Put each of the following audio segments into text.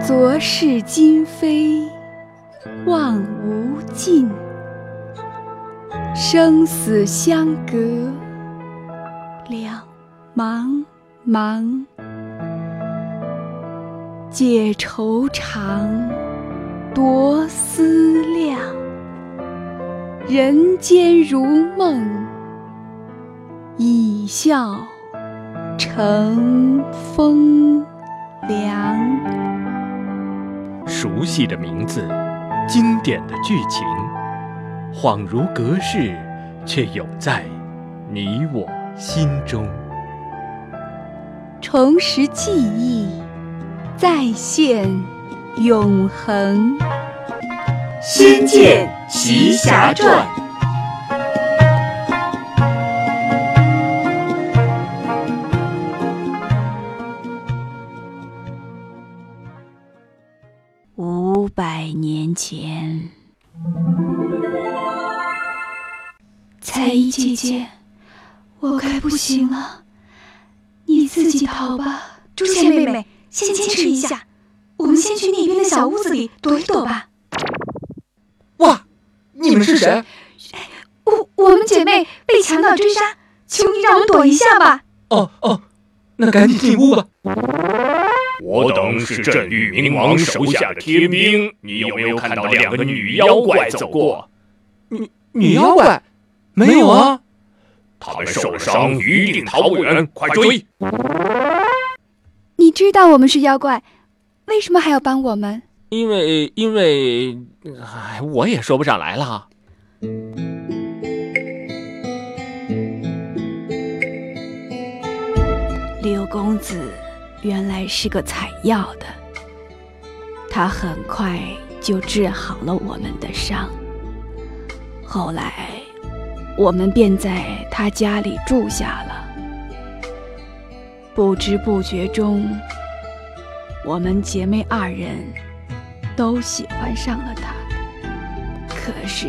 昨是今非望无尽，生死相隔两茫茫。解愁肠，夺思量，人间如梦，一笑成风。凉。熟悉的名字，经典的剧情，恍如隔世，却永在你我心中。重拾记忆，再现永恒。《仙剑奇侠传》姐姐，我该不行了，你自己逃吧。朱倩妹妹，先坚持一下，我们先去那边的小屋子里躲一躲吧。哇，你们是谁？我我们姐妹被强盗追杀，求你让我们躲一下吧。哦哦，那赶紧进屋吧。我等是镇域冥王手下的天兵，你有没有看到两个女妖怪走过？女女妖怪？没有啊。他们受了伤，一定逃不远，快追！你知道我们是妖怪，为什么还要帮我们？因为因为，哎，我也说不上来了。刘公子原来是个采药的，他很快就治好了我们的伤。后来，我们便在他家里住下了。不知不觉中，我们姐妹二人都喜欢上了他。可是，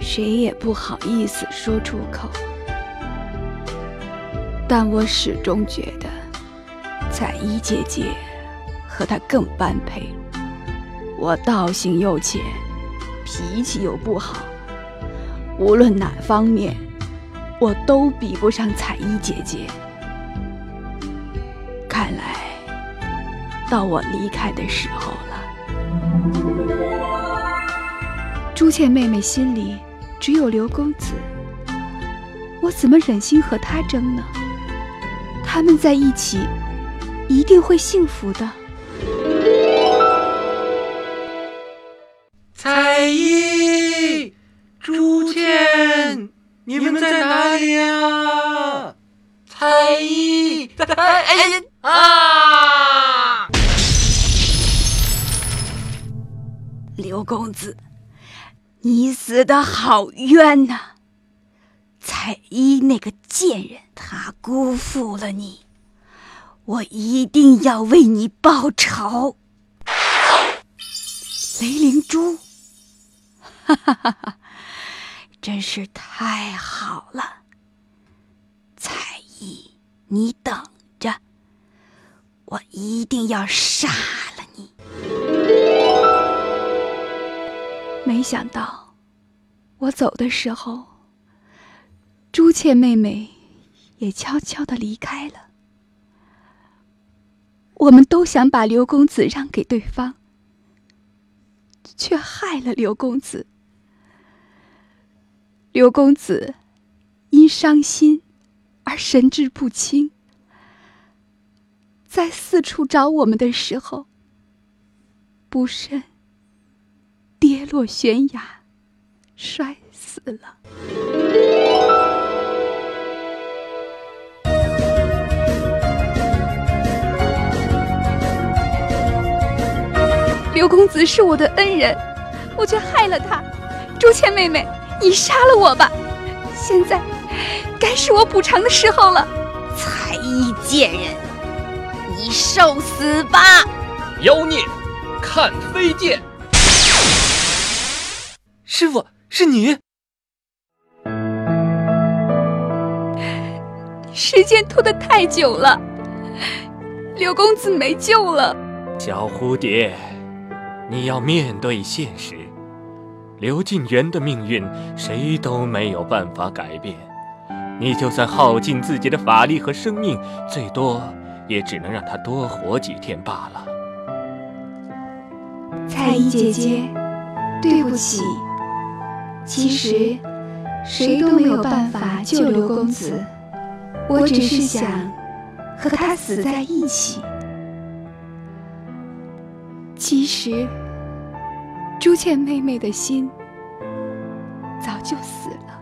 谁也不好意思说出口。但我始终觉得，彩衣姐姐和他更般配。我道行又浅，脾气又不好，无论哪方面，我都比不上彩衣姐姐。看来，到我离开的时候了。朱倩妹妹心里只有刘公子，我怎么忍心和他争呢？他们在一起，一定会幸福的。公子，你死的好冤呐！彩衣那个贱人，他辜负了你，我一定要为你报仇。雷灵珠，哈哈哈哈，真是太好了！彩衣，你等着，我一定要杀了想到，我走的时候。朱倩妹妹也悄悄的离开了。我们都想把刘公子让给对方，却害了刘公子。刘公子因伤心而神志不清，在四处找我们的时候，不慎跌落悬崖，摔死了。刘公子是我的恩人，我却害了他。朱倩妹妹，你杀了我吧！现在该是我补偿的时候了。彩衣贱人，你受死吧！妖孽，看飞剑！师傅，是你！时间拖得太久了，刘公子没救了。小蝴蝶，你要面对现实。刘敬元的命运，谁都没有办法改变。你就算耗尽自己的法力和生命，最多也只能让他多活几天罢了。彩衣姐姐，对不起。其实，谁都没有办法救刘公子。我只是想和他死在一起。其实，朱倩妹妹的心早就死了。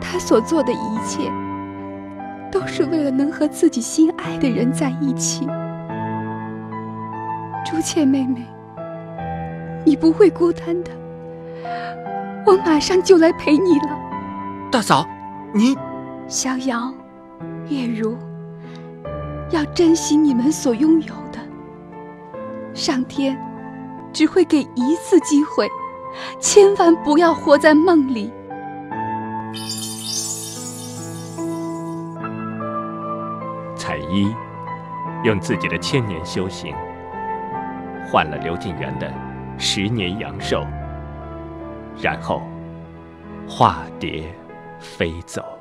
她所做的一切，都是为了能和自己心爱的人在一起。朱倩妹妹，你不会孤单的，我马上就来陪你了。大嫂，你，逍遥，月如，要珍惜你们所拥有的。上天只会给一次机会，千万不要活在梦里。彩衣用自己的千年修行，换了刘晋元的十年阳寿，然后化蝶飞走。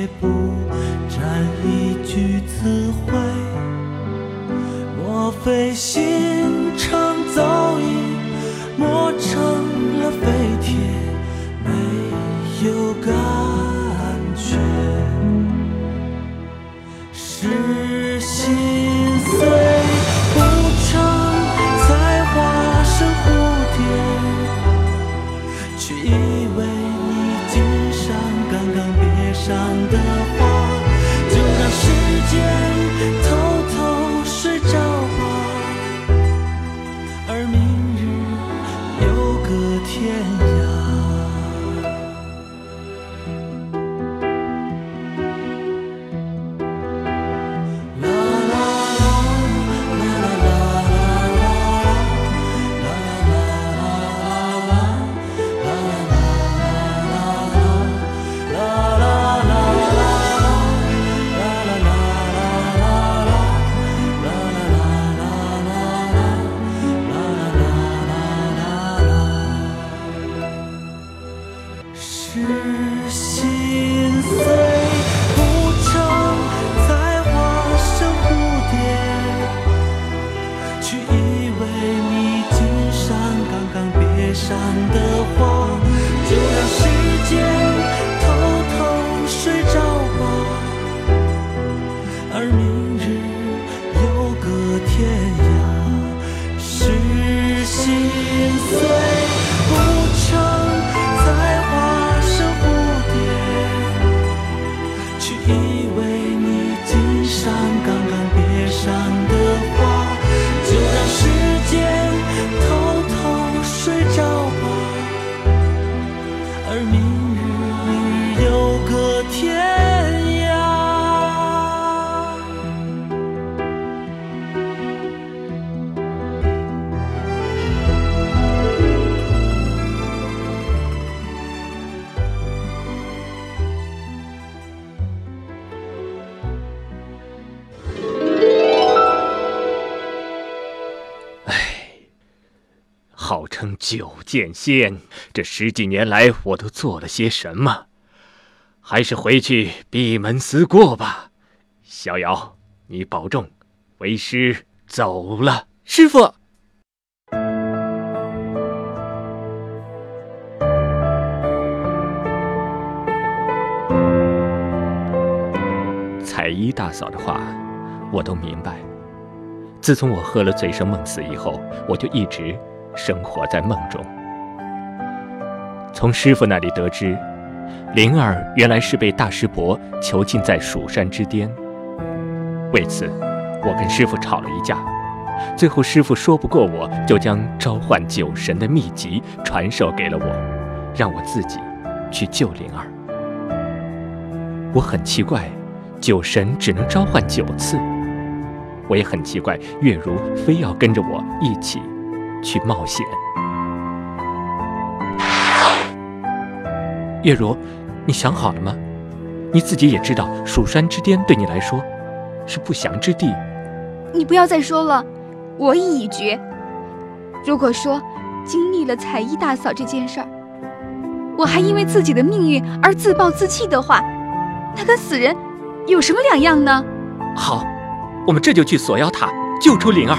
也不沾一句词汇。莫非心肠早已磨成了废铁，没有感九剑仙，这十几年来我都做了些什么？还是回去闭门思过吧。逍遥，你保重。为师走了，师傅。彩衣大嫂的话，我都明白。自从我喝了醉生梦死以后，我就一直生活在梦中。从师傅那里得知，灵儿原来是被大师伯囚禁在蜀山之巅。为此，我跟师傅吵了一架。最后，师傅说不过我，就将召唤酒神的秘籍传授给了我，让我自己去救灵儿。我很奇怪。酒神只能召唤九次，我也很奇怪，月如非要跟着我一起去冒险。月如，你想好了吗？你自己也知道，蜀山之巅对你来说是不祥之地。你不要再说了，我意已决。如果说经历了彩衣大嫂这件事儿，我还因为自己的命运而自暴自弃的话，那跟死人。有什么两样呢？好，我们这就去锁妖塔救出灵儿。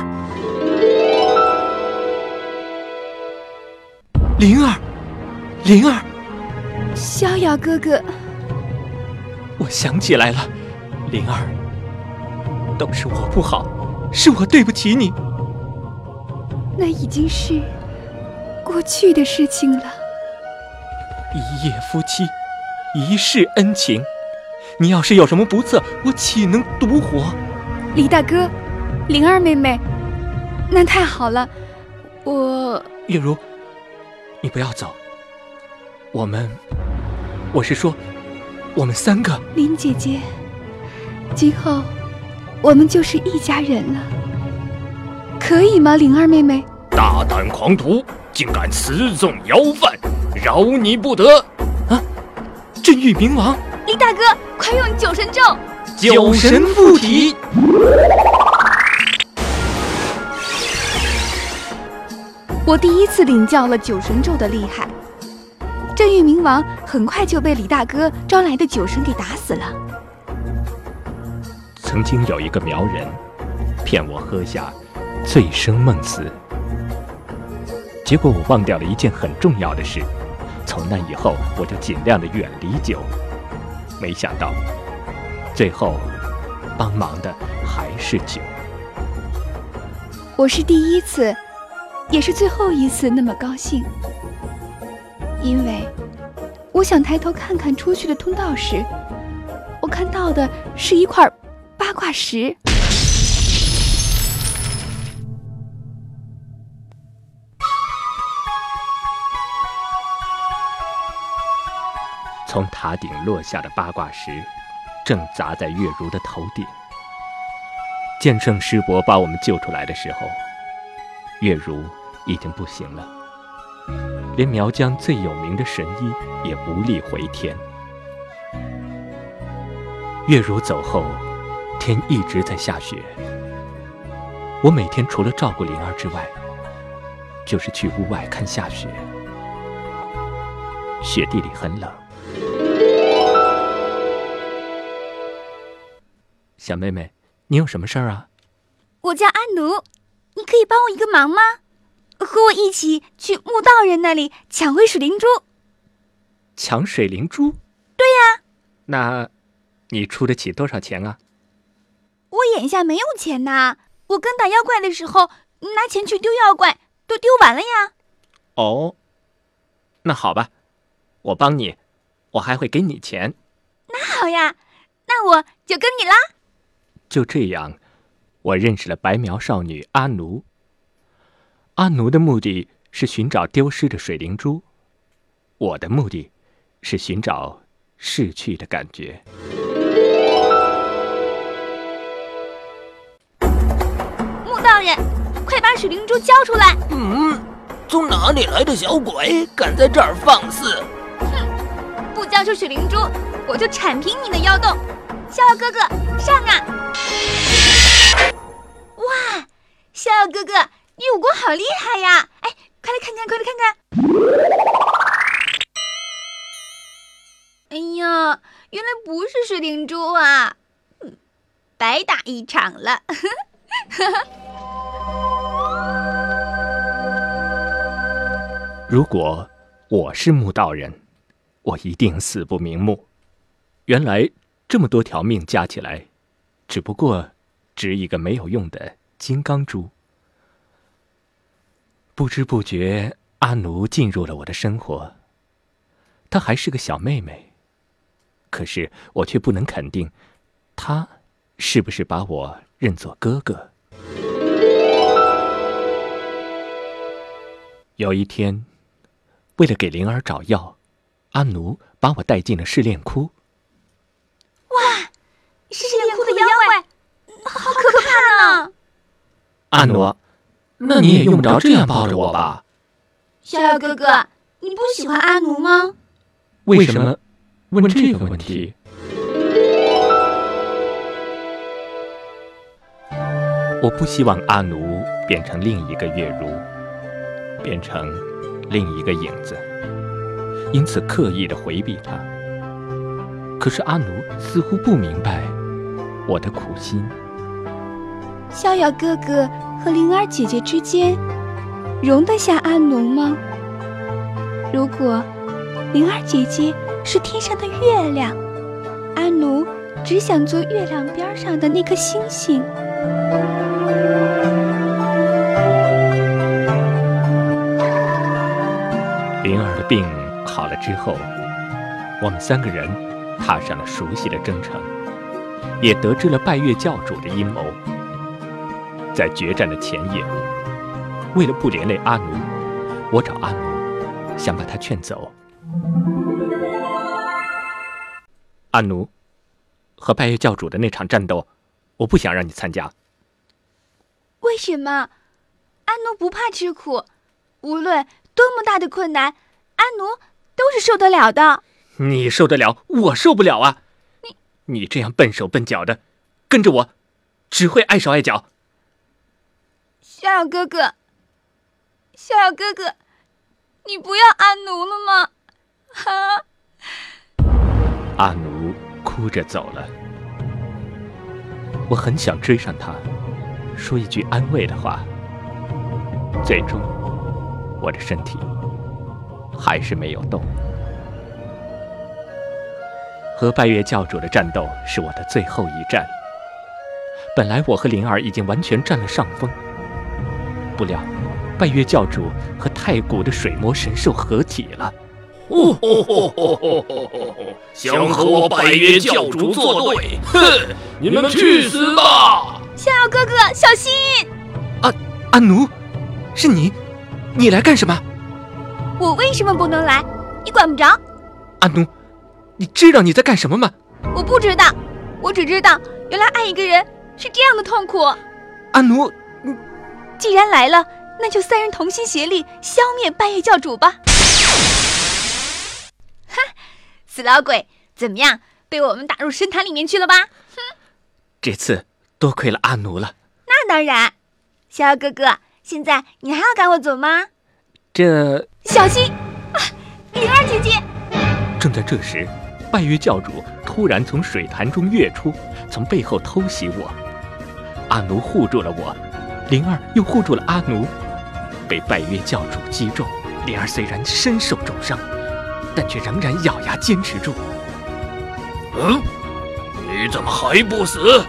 灵儿，灵儿，逍遥哥哥，我想起来了，灵儿，都是我不好，是我对不起你。那已经是过去的事情了。一夜夫妻，一世恩情。你要是有什么不测，我岂能独活？李大哥，灵儿妹妹，那太好了。我月如，你不要走。我们，我是说，我们三个。林姐姐，今后我们就是一家人了，可以吗？灵儿妹妹，大胆狂徒，竟敢私纵妖犯，饶你不得！啊，镇狱冥王。林大哥，快用九神咒！九神附体。我第一次领教了九神咒的厉害。镇狱冥王很快就被李大哥招来的酒神给打死了。曾经有一个苗人，骗我喝下醉生梦死，结果我忘掉了一件很重要的事。从那以后，我就尽量的远离酒。没想到，最后帮忙的还是酒。我是第一次，也是最后一次那么高兴，因为我想抬头看看出去的通道时，我看到的是一块八卦石。从塔顶落下的八卦石，正砸在月如的头顶。剑圣师伯把我们救出来的时候，月如已经不行了，连苗疆最有名的神医也无力回天。月如走后，天一直在下雪。我每天除了照顾灵儿之外，就是去屋外看下雪。雪地里很冷。小妹妹，你有什么事儿啊？我叫阿奴，你可以帮我一个忙吗？和我一起去墓道人那里抢回水灵珠。抢水灵珠？对呀。那，你出得起多少钱啊？我眼下没有钱呐。我刚打妖怪的时候拿钱去丢妖怪，都丢完了呀。哦，那好吧，我帮你，我还会给你钱。那好呀，那我就跟你啦。就这样，我认识了白苗少女阿奴。阿奴的目的是寻找丢失的水灵珠，我的目的是寻找逝去的感觉。木道人，快把水灵珠交出来！嗯，从哪里来的小鬼，敢在这儿放肆？哼，不交出水灵珠，我就铲平你的妖洞！逍遥哥哥，上啊！哇，逍遥哥哥，你武功好厉害呀！哎，快来看看，快来看看！哎呀，原来不是水灵珠啊！白打一场了。如果我是木道人，我一定死不瞑目。原来这么多条命加起来，只不过值一个没有用的金刚珠。不知不觉，阿奴进入了我的生活。她还是个小妹妹，可是我却不能肯定，她是不是把我认作哥哥。有一天。为了给灵儿找药，阿奴把我带进了试炼窟。哇，试炼窟的妖怪好可怕呢！阿奴，那你也用不着这样抱着我吧？逍遥哥哥，你不喜欢阿奴吗？为什么问这个问题？我不希望阿奴变成另一个月如，变成。另一个影子，因此刻意的回避他。可是阿奴似乎不明白我的苦心。逍遥哥哥和灵儿姐姐之间，容得下阿奴吗？如果灵儿姐姐是天上的月亮，阿奴只想做月亮边上的那颗星星。灵儿的病好了之后，我们三个人踏上了熟悉的征程，也得知了拜月教主的阴谋。在决战的前夜，为了不连累阿奴，我找阿奴，想把他劝走。阿奴，和拜月教主的那场战斗，我不想让你参加。为什么？阿奴不怕吃苦，无论。多么大的困难，阿奴都是受得了的。你受得了，我受不了啊！你你这样笨手笨脚的，跟着我，只会碍手碍脚。逍遥哥哥，逍遥哥哥，你不要阿奴了吗？啊！阿奴哭着走了。我很想追上他，说一句安慰的话。最终。我的身体还是没有动。和拜月教主的战斗是我的最后一战。本来我和灵儿已经完全占了上风，不料拜月教主和太古的水魔神兽合体了。哦吼吼吼吼吼！想和我拜月教主作对？哼！你们去死吧！逍遥哥哥，小心！阿阿奴，是你。你来干什么？我为什么不能来？你管不着。阿奴，你知道你在干什么吗？我不知道，我只知道原来爱一个人是这样的痛苦。阿奴，你既然来了，那就三人同心协力消灭半月教主吧。哈，死老鬼，怎么样？被我们打入深潭里面去了吧？哼，这次多亏了阿奴了。那当然，逍遥哥哥。现在你还要赶我走吗？这小心啊，灵儿姐姐！正在这时，拜月教主突然从水潭中跃出，从背后偷袭我。阿奴护住了我，灵儿又护住了阿奴。被拜月教主击中，灵儿虽然身受重伤，但却仍然咬牙坚持住。嗯，你怎么还不死？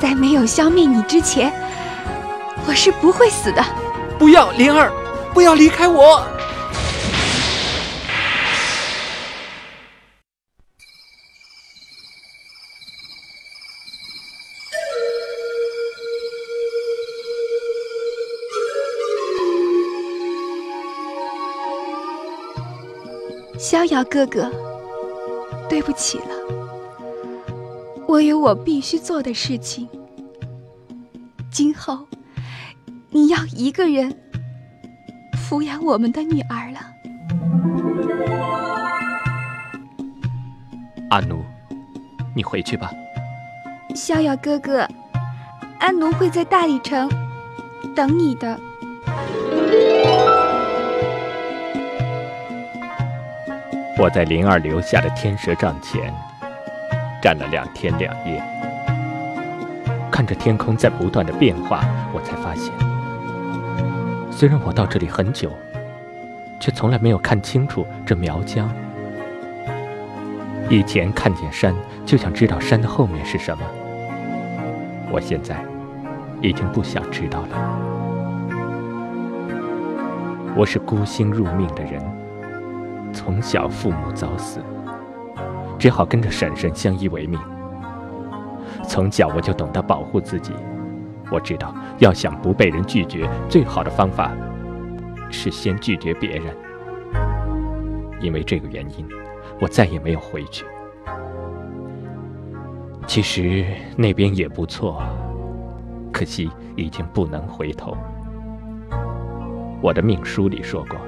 在没有消灭你之前。我是不会死的。不要，灵儿，不要离开我。逍遥哥哥，对不起了，我有我必须做的事情。今后。你要一个人抚养我们的女儿了，阿奴，你回去吧。逍遥哥哥，阿奴会在大理城等你的。我在灵儿留下的天蛇帐前站了两天两夜，看着天空在不断的变化，我才发现，虽然我到这里很久，却从来没有看清楚这苗疆。以前看见山，就想知道山的后面是什么，我现在已经不想知道了。我是孤星入命的人，从小父母早死，只好跟着婶婶相依为命。从小我就懂得保护自己，我知道要想不被人拒绝，最好的方法是先拒绝别人。因为这个原因，我再也没有回去。其实那边也不错，可惜已经不能回头。我的命书里说过，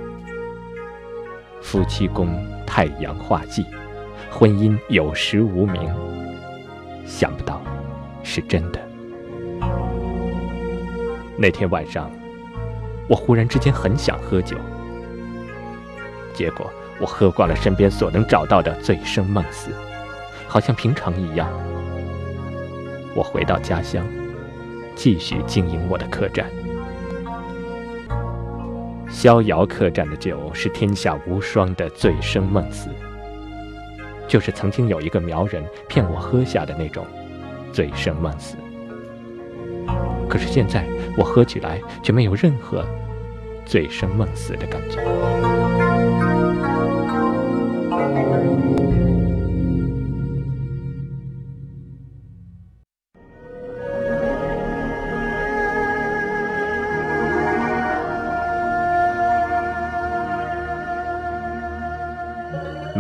夫妻宫太阳化忌，婚姻有时无名。想不到，是真的。那天晚上，我忽然之间很想喝酒，结果我喝惯了身边所能找到的醉生梦死，好像平常一样。我回到家乡，继续经营我的客栈。逍遥客栈的酒是天下无双的醉生梦死，就是曾经有一个苗人骗我喝下的那种醉生梦死。可是现在我喝起来却没有任何醉生梦死的感觉。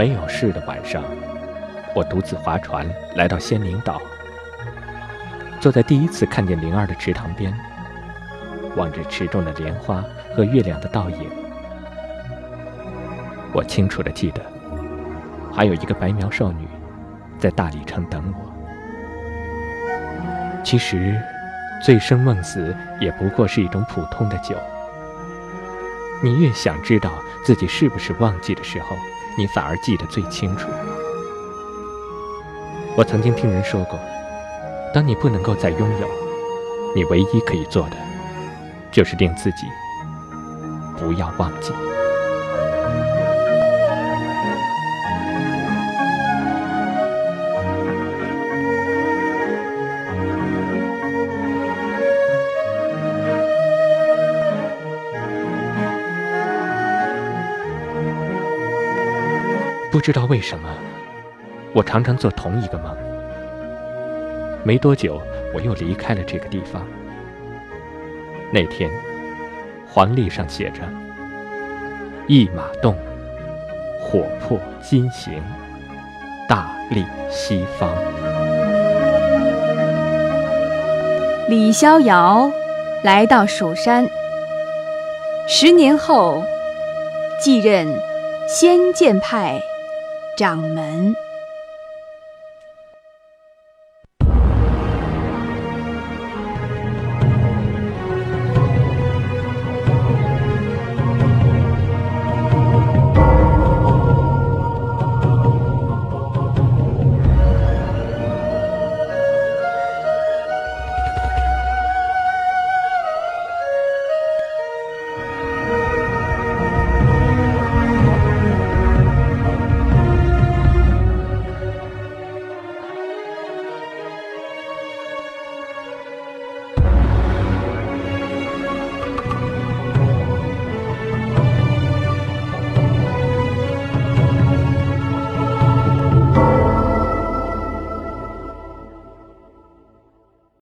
没有事的晚上，我独自划船来到仙灵岛，坐在第一次看见灵儿的池塘边，望着池中的莲花和月亮的倒影。我清楚的记得，还有一个白苗少女在大理城等我。其实，醉生梦死也不过是一种普通的酒。你越想知道自己是不是忘记的时候，你反而记得最清楚。我曾经听人说过，当你不能够再拥有，你唯一可以做的，就是令自己不要忘记。不知道为什么，我常常做同一个梦。没多久，我又离开了这个地方。那天，黄历上写着：“一马动，火破金行，大利西方。”李逍遥来到蜀山，十年后继任仙剑派。掌门。